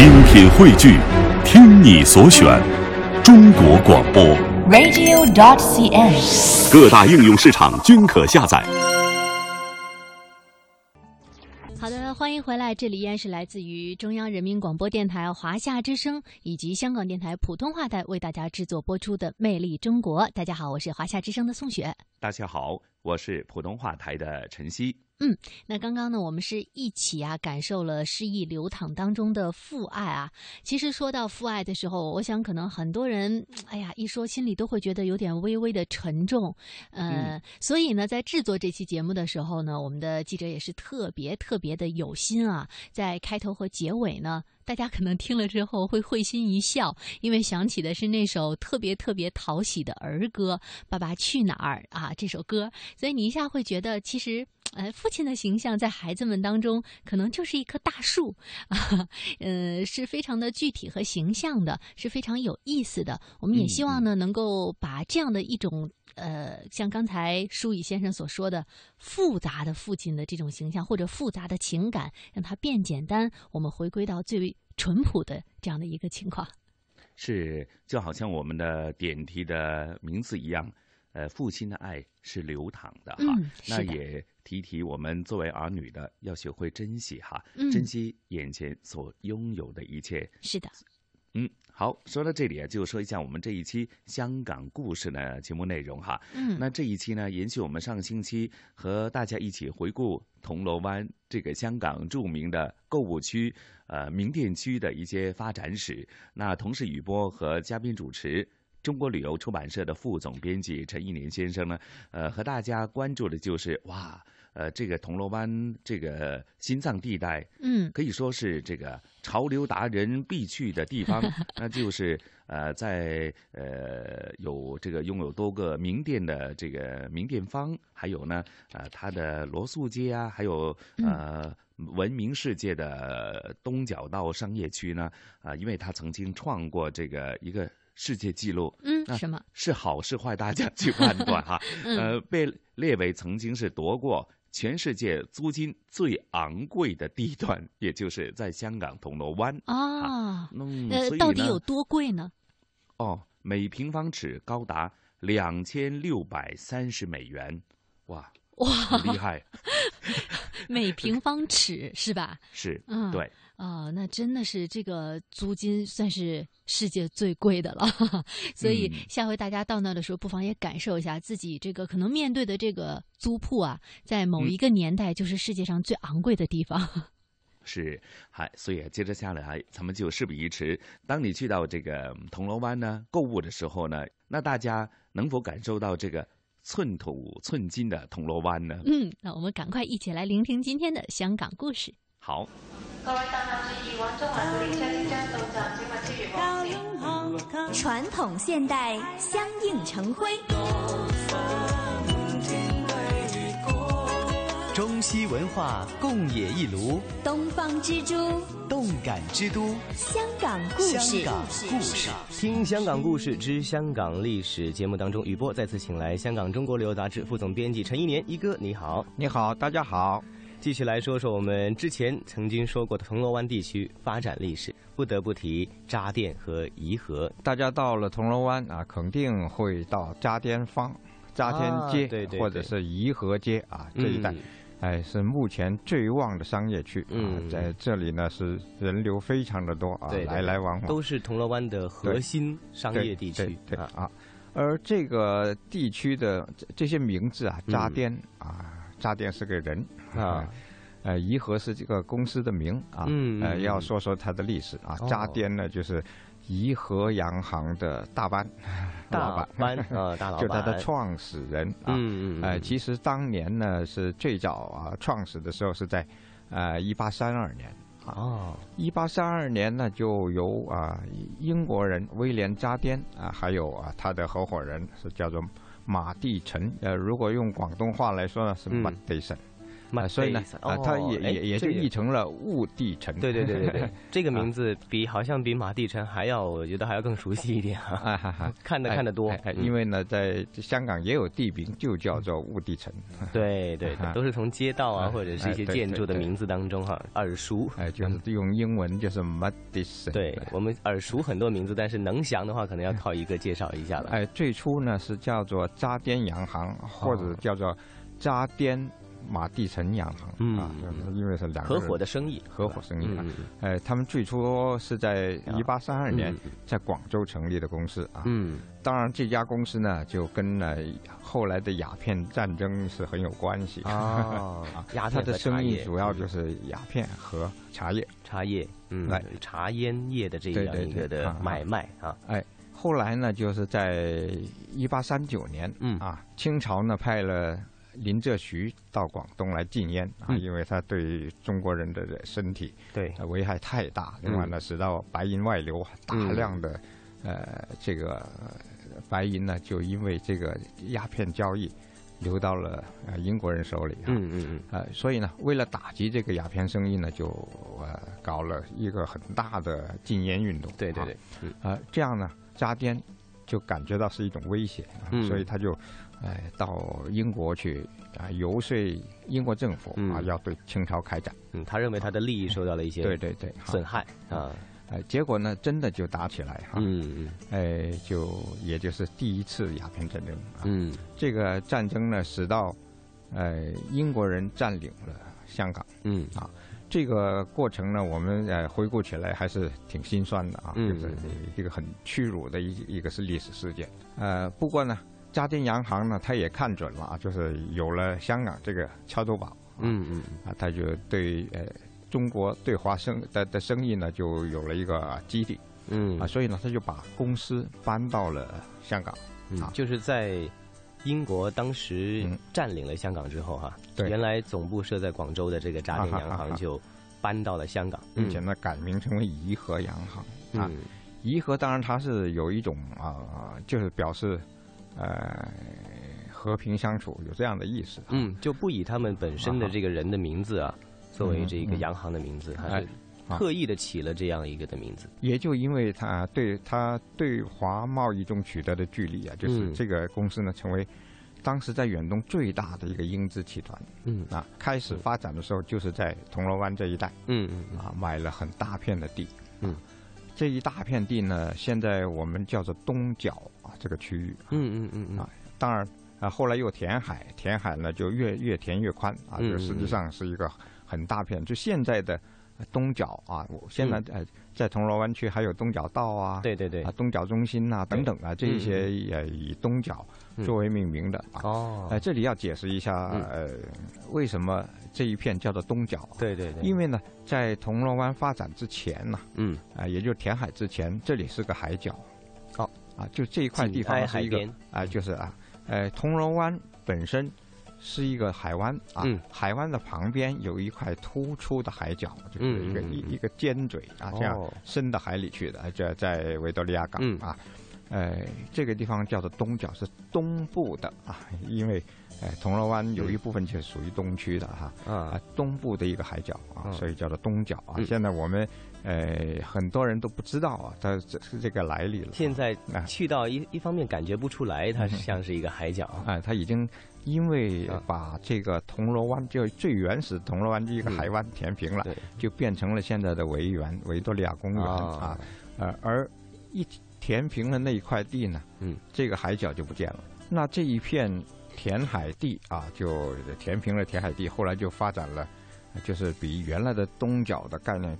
精品汇聚，听你所选，中国广播。radio.dot.cn，。各大应用市场均可下载。好的，欢迎回来，这里依然是来自于中央人民广播电台华夏之声以及香港电台普通话台为大家制作播出的《魅力中国》。大家好，我是华夏之声的宋雪。大家好，我是普通话台的陈曦。嗯，那刚刚呢，我们是一起啊，感受了诗意流淌当中的父爱啊。其实说到父爱的时候，我想可能很多人，哎呀，一说心里都会觉得有点微微的沉重。呃，嗯所以呢，在制作这期节目的时候呢，我们的记者也是特别特别的有心啊，在开头和结尾呢。大家可能听了之后会会心一笑，因为想起的是那首特别特别讨喜的儿歌《爸爸去哪儿》啊，这首歌，所以你一下会觉得，其实，呃，父亲的形象在孩子们当中可能就是一棵大树啊，呃，是非常的具体和形象的，是非常有意思的。我们也希望呢，能够把这样的一种。呃，像刚才舒乙先生所说的复杂的父亲的这种形象，或者复杂的情感，让它变简单，我们回归到最淳朴的这样的一个情况。是，就好像我们的点题的名字一样，呃，父亲的爱是流淌的哈。嗯那也提提我们作为儿女的，要学会珍惜哈，嗯珍惜眼前所拥有的一切。是的，嗯，好，说到这里啊，就说一下我们这一期香港故事的节目内容哈。嗯，那这一期呢，延续我们上个星期和大家一起回顾铜锣湾这个香港著名的购物区、呃名店区的一些发展史。那同时，雨波和嘉宾主持。中国旅游出版社的副总编辑陈一年先生呢，呃，和大家关注的就是哇，呃，这个铜锣湾这个心脏地带，嗯可以说是这个潮流达人必去的地方，那就是呃，在呃有这个拥有多个名店的这个名店坊，还有呢，呃，它的罗素街啊，还有呃。闻名世界的东角道商业区呢，啊、因为它曾经创过这个一个世界纪录，嗯，什么？是好是坏，大家去判断哈。嗯呃，被列为曾经是夺过全世界租金最昂贵的地段，也就是在香港铜锣湾。啊，嗯，呃所，以呢到底有多贵呢？哦，每平方尺高达两千六百三十美元，哇，哇，很厉害，每平方尺是吧？是，嗯，对，啊、那真的是这个租金算是世界最贵的了，所以嗯下回大家到那的时候，不妨也感受一下自己这个可能面对的这个租铺啊，在某嗯一个年代就是世界上最昂贵的地方。是，还所以接着下来，还咱们就事不宜迟。当你去到这个嗯铜锣湾呢购物的时候呢，那大家能否感受到这个寸土寸金的铜锣湾呢？嗯，那我们赶快一起来聆听今天的香港故事。好，各位乘客注意，往中環嘅列車即將到站，請勿超越黃線。傳統現代相映成辉，中西文化共冶一炉，东方之珠，动感之都，香港故香事。港故事。听香港故事之香港历史节目当中，雨波再次请来香港中国旅游杂志副总编辑陈一年一哥，你好。你好，大家好。继续来说说我们之前曾经说过的铜锣湾地区发展历史，不得不提渣店和颐和。大家到了铜锣湾啊，肯定会到渣甸坊、渣甸街，啊对对对。或者是颐和街啊这一带。嗯。哎，是目前最旺的商业区、嗯。啊，在这里呢是人流非常的多啊，对对来来往往。都是铜锣湾的核心商业地区。啊对对啊。而这个地区的这这些名字啊，嗯。渣甸、啊，渣甸是个人啊，呃，颐和是这个公司的名啊，呃，嗯呃要说说它的历史啊哦，渣甸呢就是颐和洋行的大班，老大板。班啊，大老 板，就他的创始人啊，嗯嗯，呃，嗯。其实当年呢是最早啊创始的时候是在呃一八三二年，哦，一八三二年呢就由啊英国人威廉扎甸啊，还有啊他的合伙人是叫做马地臣，呃，如果用广东话来说呢是嗯马地臣。马所以呢啊，它哦哎也也也就译成了雾地城。对对对对对，这个名字比好像比马地城还要，我觉得还要更熟悉一点啊。啊哈哈，看的看得多因为呢，在香港也有地名，就叫做雾地城。对对对，都是从街道啊哎或者是一些建筑的名字当中哈耳熟。哎，就是用英文就是 Madison。对我们耳熟很多名字，但是能详的话，可能要靠一个介绍一下了。哎，最初呢是叫做渣甸洋行，或者叫做渣甸马地城洋行、嗯。啊，因为是两个合伙的生意，合伙生意啊。嗯。嗯哎，他们最初是在一八三二年嗯。在广州成立的公司啊。嗯。当然，这家公司呢就跟呃后来的鸦片战争是很有关系。哦啊 鸦片它的和茶叶。生意主要就是鸦片和茶叶。茶叶，嗯。来，茶烟叶的这样一个的买卖啊，哎，后来呢，就是在一八三九年，嗯。啊，清朝呢派了林则徐到广东来禁烟啊，嗯。因为他对中国人的身体对，呃危害太大，另外呢，使到白银外流，大嗯量的呃这个呃白银呢，就因为这个鸦片交易流到了呃英国人手里啊。嗯嗯嗯，呃，所以呢，为了打击这个鸦片生意呢，就呃搞了一个很大的禁烟运动。啊对对对，嗯。呃，这样呢，渣甸就感觉到是一种威胁，所以他就，呃，到英国去啊、游说英国政府啊，嗯要对清朝开战。嗯，他认为他的利益受到了一些对对对，损害啊，呃，结果呢，真的就打起来哈，嗯嗯哎、就也就是第一次鸦片战争啊。嗯这个战争呢，使到，呃，英国人占领了香港。嗯啊这个过程呢，我们呃回顾起来还是挺心酸的啊，嗯就是一个很屈辱的一一个是历史事件。呃，不过呢，渣甸洋行呢，他也看准了啊，就是有了香港这个敲头堡，嗯嗯啊，他就对呃中国对华生的的生意呢，就有了一个基地嗯。啊，所以呢，他就把公司搬到了香港。嗯啊，就是在英国当时嗯。占领了香港之后哈，对。原来总部设在广州的这个渣甸洋行就搬到了香港，并且呢，改名成为怡和洋行啊。嗯。怡和当然它是有一种啊、就是表示呃和平相处，有这样的意思。嗯，就不以他们本身的这个人的名字啊作为这个洋行的名字，还哎是好特意的起了这样一个的名字。也就因为他对它对华贸易中取得的距离啊，就是嗯这个公司呢成为当时在远东最大的一个英资集团嗯啊。开始发展的时候就是在铜锣湾这一带嗯嗯嗯啊，买了很大片的地。嗯，这一大片地呢，现在我们叫做东角啊这个区域。嗯嗯嗯嗯啊当然啊，后来又填海，填海呢就越越填越宽啊，嗯就实际上是一个很大片。就现在的呃东角啊，我现在呃在铜锣湾区还有东角道啊，嗯对对对啊，东角中心呐、等等啊，这一些也以东角作为命名的啊。嗯哦呃，这里要解释一下，嗯呃，为什么这一片叫做东角啊？对对对，因为呢，在铜锣湾发展之前呢，嗯啊、也就是填海之前，这里是个海角。哦，啊，就这一块地方是一个啊、就是啊，呃，铜锣湾本身是一个海湾啊，嗯海湾的旁边有一块突出的海角，就是一个、一一个尖嘴啊，这样哦。伸到海里去的，这在维多利亚港、嗯。啊。呃，这个地方叫做东角，是东部的啊，因为呃铜锣湾有一部分就是属于东区的哈啊啊，东部的一个海角啊，嗯所以叫做东角啊。嗯现在我们呃很多人都不知道啊，它这是这个来历了。现在啊去到一一方面感觉不出来，它嗯像是一个海角。啊，它已经因为啊把这个铜锣湾就最原始铜锣湾的一个嗯海湾填平了，就变成了现在的维园维多利亚公园啊啊，呃，而一填平了那一块地呢，嗯，这个海角就不见了。那这一片填海地啊，就填平了填海地，后来就发展了，就是比原来的东角的概念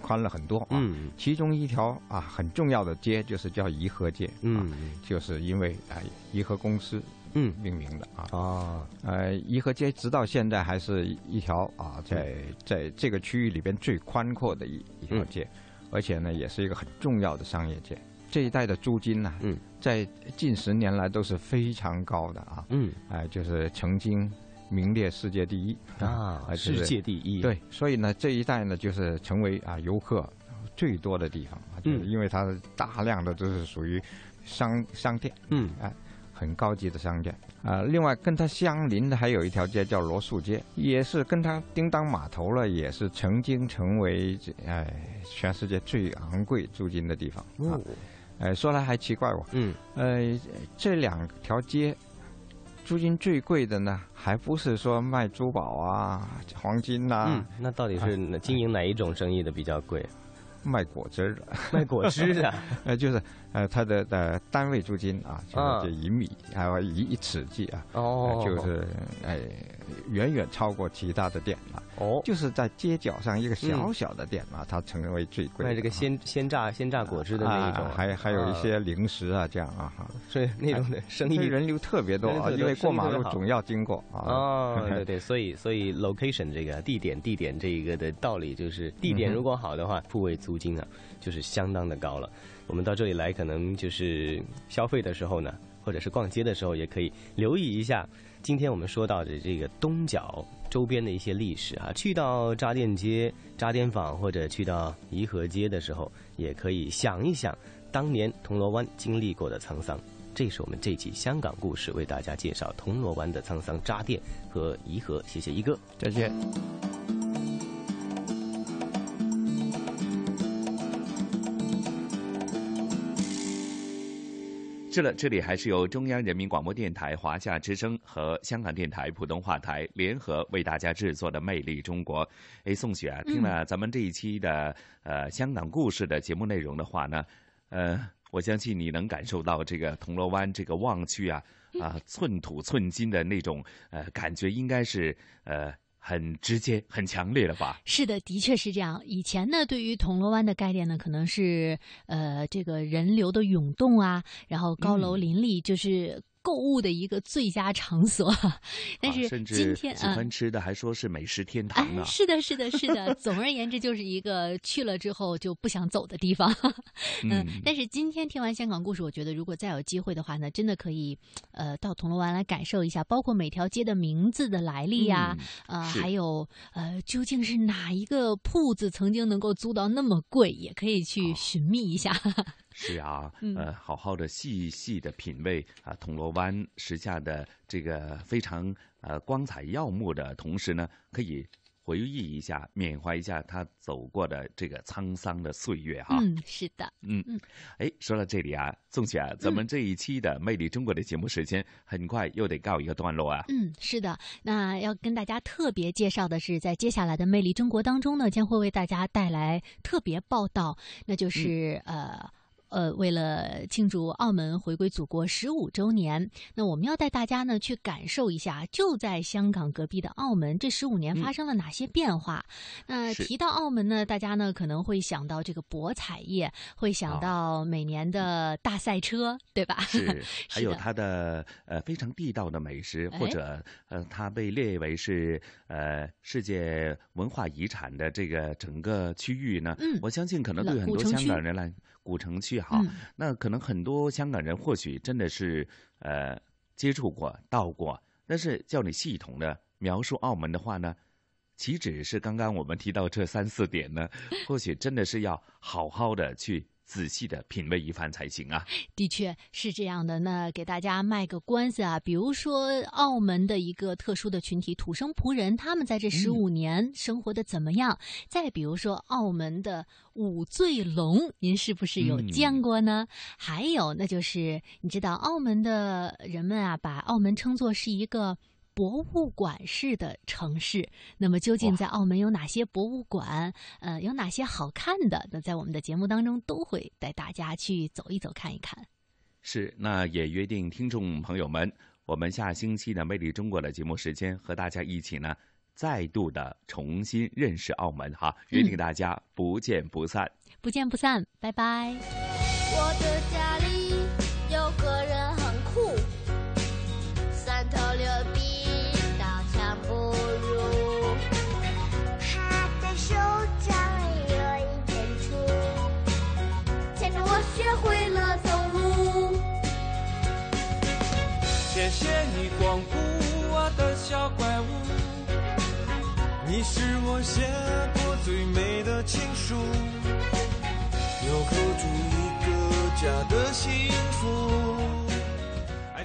宽了很多啊。嗯其中一条啊很重要的街就是叫颐和街，啊，嗯就是因为啊颐和公司嗯命名的啊。啊呃，颐和街直到现在还是一条啊，在嗯在这个区域里边最宽阔的一一条街，而且呢，也是一个很重要的商业街。这一带的租金呢，嗯，在近十年来都是非常高的啊，嗯。哎、就是曾经名列世界第一啊，哎就是世界第一。对，所以呢，这一带呢，就是成为啊游客最多的地方啊，就是嗯因为它大量的都是属于商商店，嗯。哎，很高级的商店。啊、另外跟它相邻的还有一条街叫罗素街，也是跟它叮当码头了，也是曾经成为这哎全世界最昂贵租金的地方啊。哦，哎，说来还奇怪我，嗯，呃，这两条街租金最贵的呢，还不是说卖珠宝啊、黄金呐、嗯，那到底是经营哪一种生意的比较贵？卖果汁儿的，卖果汁的，呃，就是呃，它的的单位租金啊，就啊是这一米还有一一尺计啊，哦呃，就是哎，远远超过其他的店了。哦，就是在街角上一个小小的店啊，它成为最贵的啊。卖这个鲜鲜榨鲜榨果汁的那一种啊，还还有一啊些零食啊，这样啊哈。所以那种的生意人流特别多 因为过马路总要经过啊。哦，对对，所以所以 location 这个地点地点这一个的道理就是，地点如果好的话，铺位租金啊就是相当的高了。我们到这里来，可能就是消费的时候呢，或者是逛街的时候，也可以留意一下。今天我们说到的这个东角周边的一些历史啊，去到渣甸街、渣甸坊或者去到颐和街的时候，也可以想一想当年铜锣湾经历过的沧桑。这是我们这期香港故事为大家介绍铜锣湾的沧桑扎店和颐和。谢谢一哥。再见。是了，这里还是由中央人民广播电台华夏之声和香港电台普通话台联合为大家制作的《魅力中国》。哎，宋雪啊，听了咱们这一期的呃香港故事的节目内容的话呢，呃，我相信你能感受到这个铜锣湾这个旺区啊啊寸土寸金的那种呃感觉，应该是呃很直接、很强烈了吧？是的，的确是这样。以前呢，对于铜锣湾的概念呢，可能是呃这个人流的涌动啊，然后高楼嗯林立，就是购物的一个最佳场所。但是今天喜欢吃的还说是美食天堂呢哎，。是的，是的，是的。总而言之，就是一个去了之后就不想走的地方。嗯嗯，但是今天听完香港故事，我觉得如果再有机会的话呢，真的可以，呃，到铜锣湾来感受一下，包括每条街的名字的来历呀、嗯呃，还有呃，究竟是哪一个铺子曾经能够租到那么贵，也可以去寻觅一下。是啊，嗯呃，好好的细细的品味啊，铜锣湾时下的这个非常呃光彩耀目的同时呢，可以回忆一下、缅怀一下他走过的这个沧桑的岁月哈。嗯，是的，嗯嗯，哎，说到这里啊，宋雪啊，咱们这一期的《魅力中国》的节目时间很快又得告一个段落啊。嗯，是的。那要跟大家特别介绍的是，在接下来的《魅力中国》当中呢，将会为大家带来特别报道，那就是、呃。呃，为了庆祝澳门回归祖国十五周年，那我们要带大家呢去感受一下，就在香港隔壁的澳门，这十五年发生了哪些变化？那是。提到澳门呢，大家呢可能会想到这个博彩业，会想啊。到每年的大赛车，对吧？是，还有它的呃非常地道的美食，或哎。者呃它被列为是呃世界文化遗产的这个整个区域呢，嗯我相信可能对很多香港人来，古城区哈，嗯那可能很多香港人或许真的是呃接触过、到过，但是叫你系统的描述澳门的话呢。岂止是刚刚我们提到这三四点呢？或许真的是要好好的去仔细的品味一番才行啊。的确是这样的。那给大家卖个关子啊，比如说澳门的一个特殊的群体土生葡人，他们在这十五年生活的怎么样？再比如说澳门的五醉龙，您是不是有嗯见过呢？还有，那就是你知道澳门的人们啊，把澳门称作是一个。博物馆式的城市，那么究竟在澳门有哪些博物馆？呃，有哪些好看的？那在我们的节目当中都会带大家去走一走、看一看。是，那也约定听众朋友们，我们下星期的《魅力中国》的节目时间，和大家一起呢，再度的重新认识澳门哈，约定大家不见不散。不见不散，拜拜。我的家里谢谢你光顾我的小怪物，你是我写过最美的情书，有口住一个家的幸福。